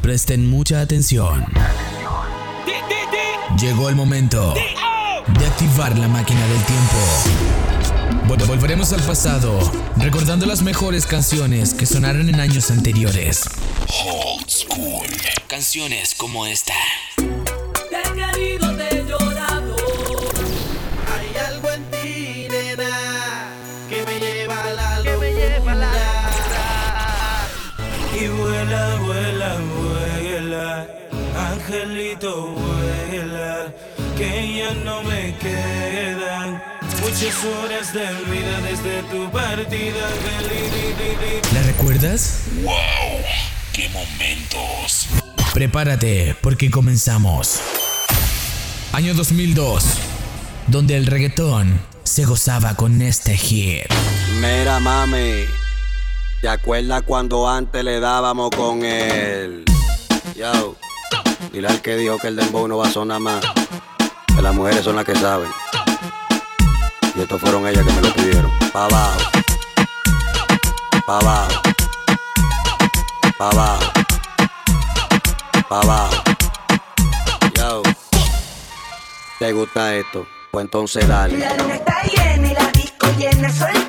presten mucha atención. Llegó el momento de activar la máquina del tiempo. Volveremos al pasado, recordando las mejores canciones que sonaron en años anteriores. Old School. Canciones como esta. Muchas horas de vida desde tu partida. ¿La recuerdas? ¡Wow! ¡Qué momentos! Prepárate, porque comenzamos. Año 2002, donde el reggaetón se gozaba con este hit. Mira, mami, ¿te acuerdas cuando antes le dábamos con el. Yo, dile al que dijo que el dembow no va a sonar más. Que las mujeres son las que saben. Y estos fueron ellas que me lo pidieron. Pa' abajo. Pa' abajo. Pa' abajo. Pa' abajo. Yo. ¿Te gusta esto? Pues entonces dale. La luna está llena y la disco llena. Suelta.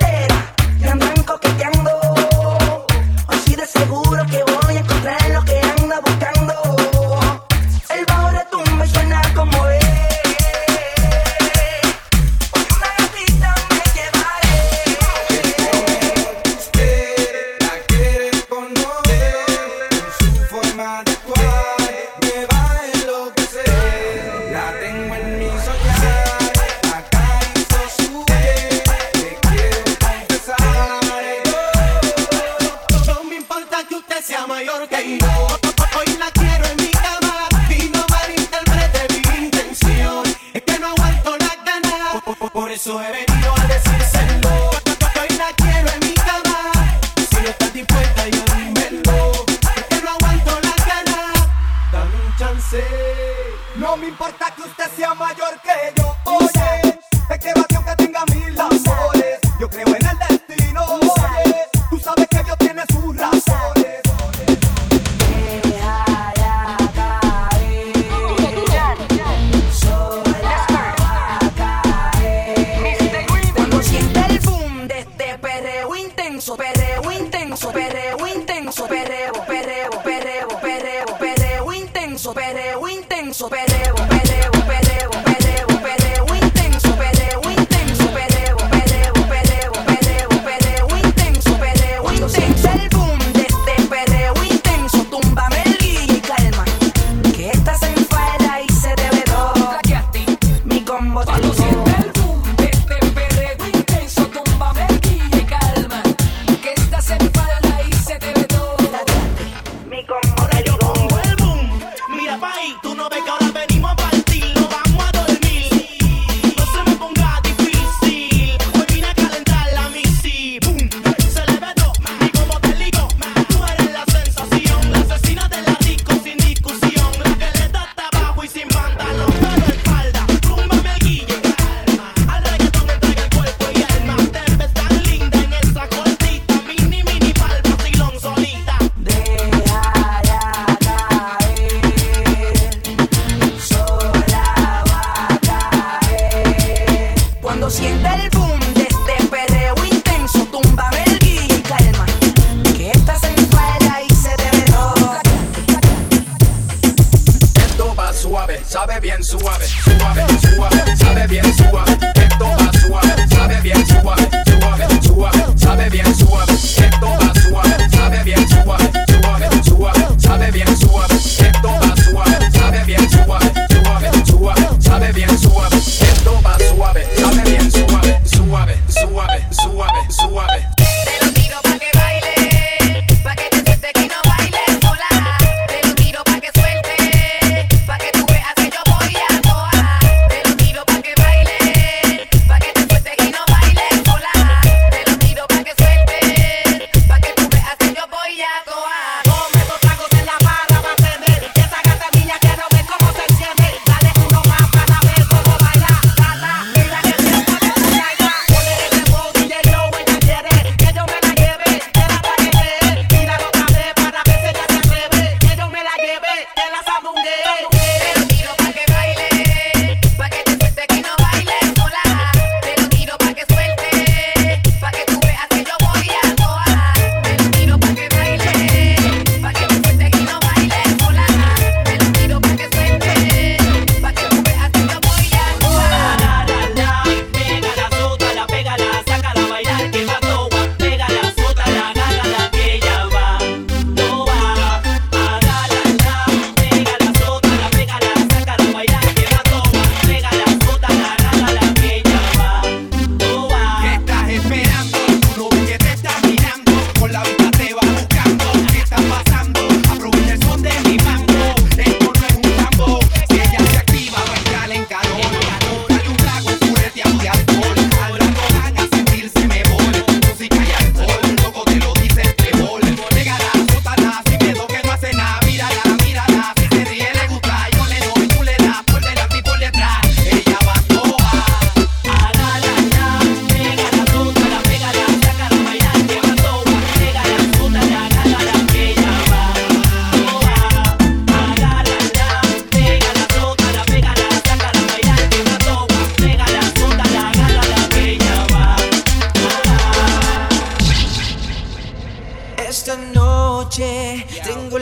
mayor que yo. Hoy la quiero en mi cama y no malinterprete mi intención. Es que no aguanto la gana, por eso he venido a decírselo. Hoy la quiero en mi cama, si no estás dispuesta yo me dímelo. Es que no aguanto la gana, dame un chance. No me importa que usted sea mayor que yo. Oye, te quiero a ti aunque tenga mil amores. Yo creo en el destino. Oye, tú sabes que yo sabe bien suave, suave, suave, sabe bien suave, esto va suave, sabe bien suave, suave, suave, sabe bien suave.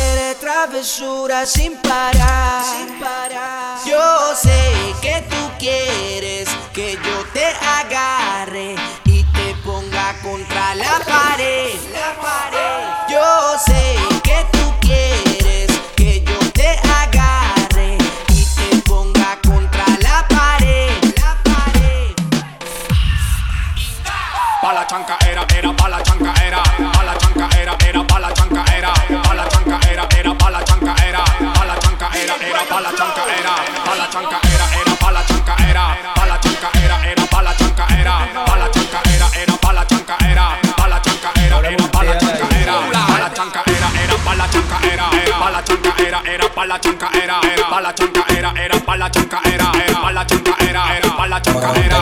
Seré travesura sin parar. sin parar. Yo sé que tú quieres que yo te agarre y te ponga contra la pared. la chonca era, era, pa' la chonca era, era, pa' la chonca era, era, pa' la chonca era, era, pa' la chonca era.